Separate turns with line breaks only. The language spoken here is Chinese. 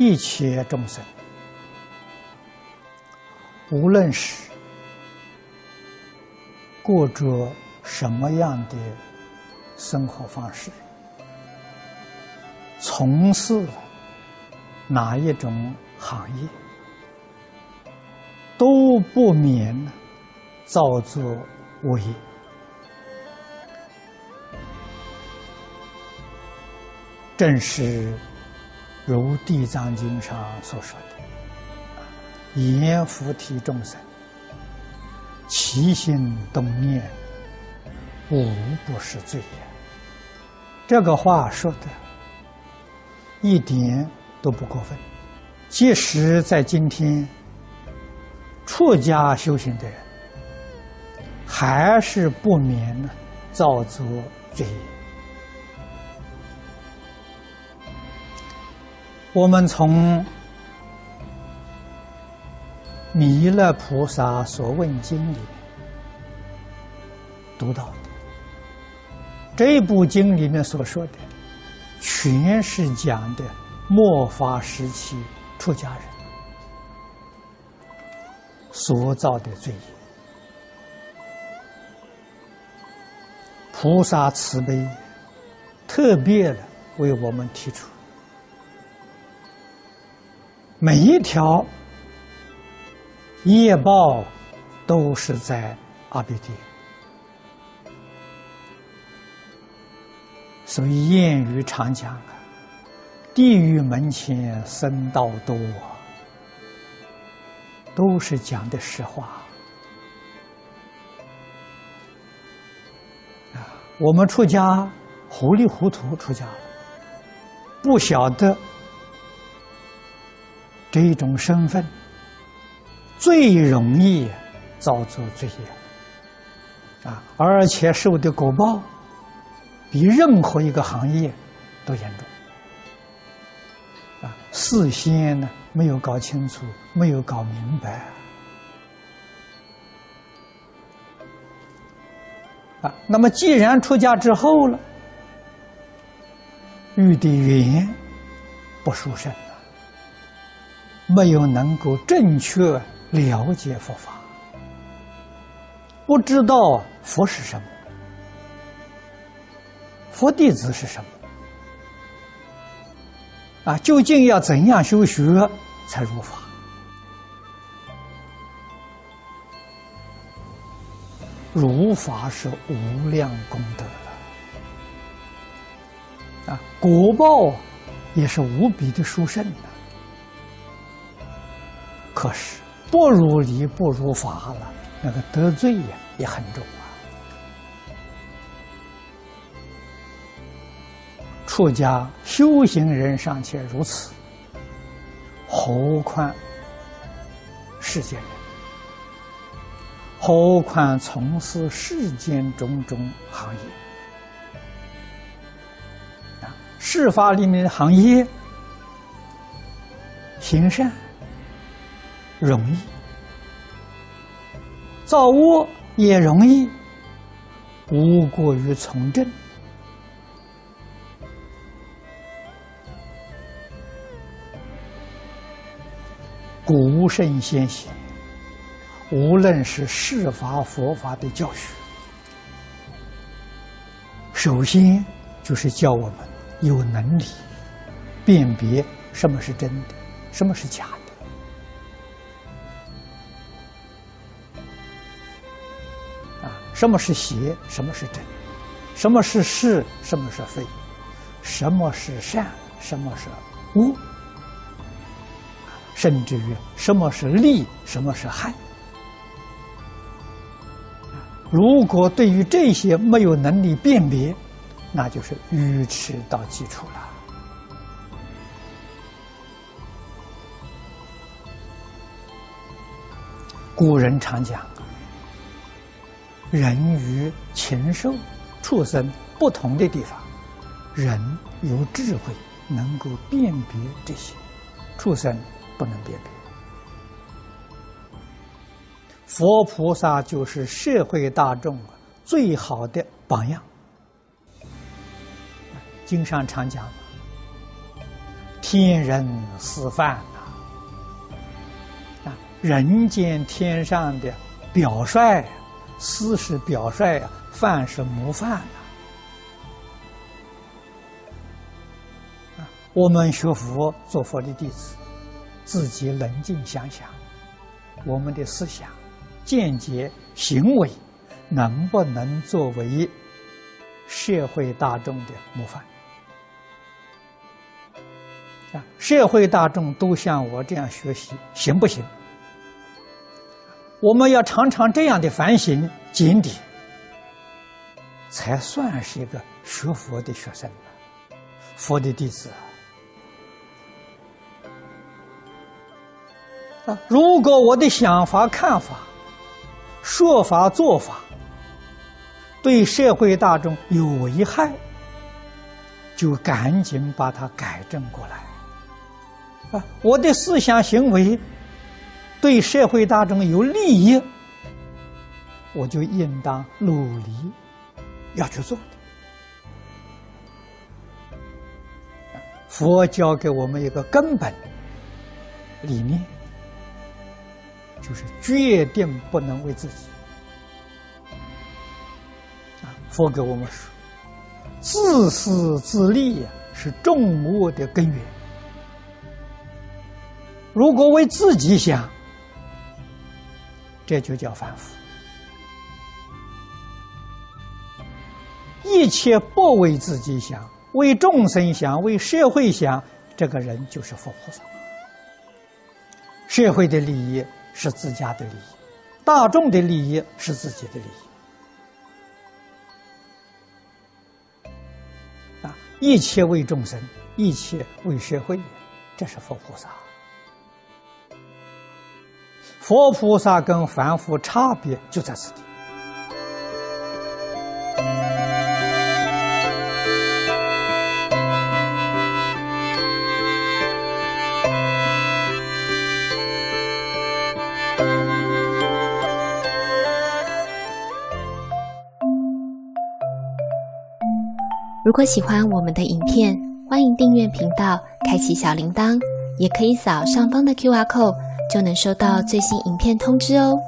一切众生，无论是过着什么样的生活方式，从事哪一种行业，都不免造作恶业。正是如《地藏经》上所说的：“言菩提众生，起心动念，无不是罪也。”这个话说的一点都不过分。即使在今天，出家修行的人，还是不免呢造作罪业。我们从弥勒菩萨所问经里读到的这部经里面所说的，全是讲的末法时期出家人所造的罪业。菩萨慈悲，特别的为我们提出。每一条业报都是在阿鼻地，所以谚语常讲啊：“地狱门前僧道多”，都是讲的实话啊。我们出家糊里糊涂出家了，不晓得。这种身份最容易造作罪业啊，而且受的果报比任何一个行业都严重啊！事先呢没有搞清楚，没有搞明白啊。那么既然出家之后了，遇的缘不殊胜。没有能够正确了解佛法，不知道佛是什么，佛弟子是什么，啊，究竟要怎样修学才入法？入法是无量功德了，啊，果报也是无比的殊胜的。可是不如理不如法了，那个得罪也也很重啊。出家修行人尚且如此，何况世间人？何况从事世间种种行业？啊，事法里面的行业，行善。容易造恶也容易，无过于从政。古圣先贤，无论是释法佛法的教学，首先就是教我们有能力辨别什么是真的，什么是假的。什么是邪？什么是真？什么是是？什么是非？什么是善？什么是恶？甚至于什么是利？什么是害？如果对于这些没有能力辨别，那就是愚痴到基础了。古人常讲。人与禽兽、畜生不同的地方，人有智慧，能够辨别这些；畜生不能辨别。佛菩萨就是社会大众最好的榜样。经上常讲：“天人师范呐，啊，人间天上的表率，师是表率啊，范是模范。啊，我们学佛做佛的弟子，自己冷静想想，我们的思想、见解、行为，能不能作为社会大众的模范？啊，社会大众都像我这样学习，行不行？我们要常常这样的反省检点，才算是一个学佛的学生，佛的弟子啊！如果我的想法、看法、说法、做法对社会大众有危害，就赶紧把它改正过来。啊，我的思想行为对社会大众有利益，我就应当努力要去做的。佛教给我们一个根本理念，就是决定不能为自己。啊，佛给我们说，自私自利呀是众恶的根源。如果为自己想，这就叫凡夫；一切不为自己想，为众生想，为社会想，这个人就是佛菩萨。社会的利益是自家的利益，大众的利益是自己的利益。啊，一切为众生，一切为社会，这是佛菩萨。佛菩萨跟凡夫差别就在此地。
如果喜欢我们的影片，欢迎订阅频道，开启小铃铛，也可以扫上方的 Q R code。就能收到最新影片通知哦。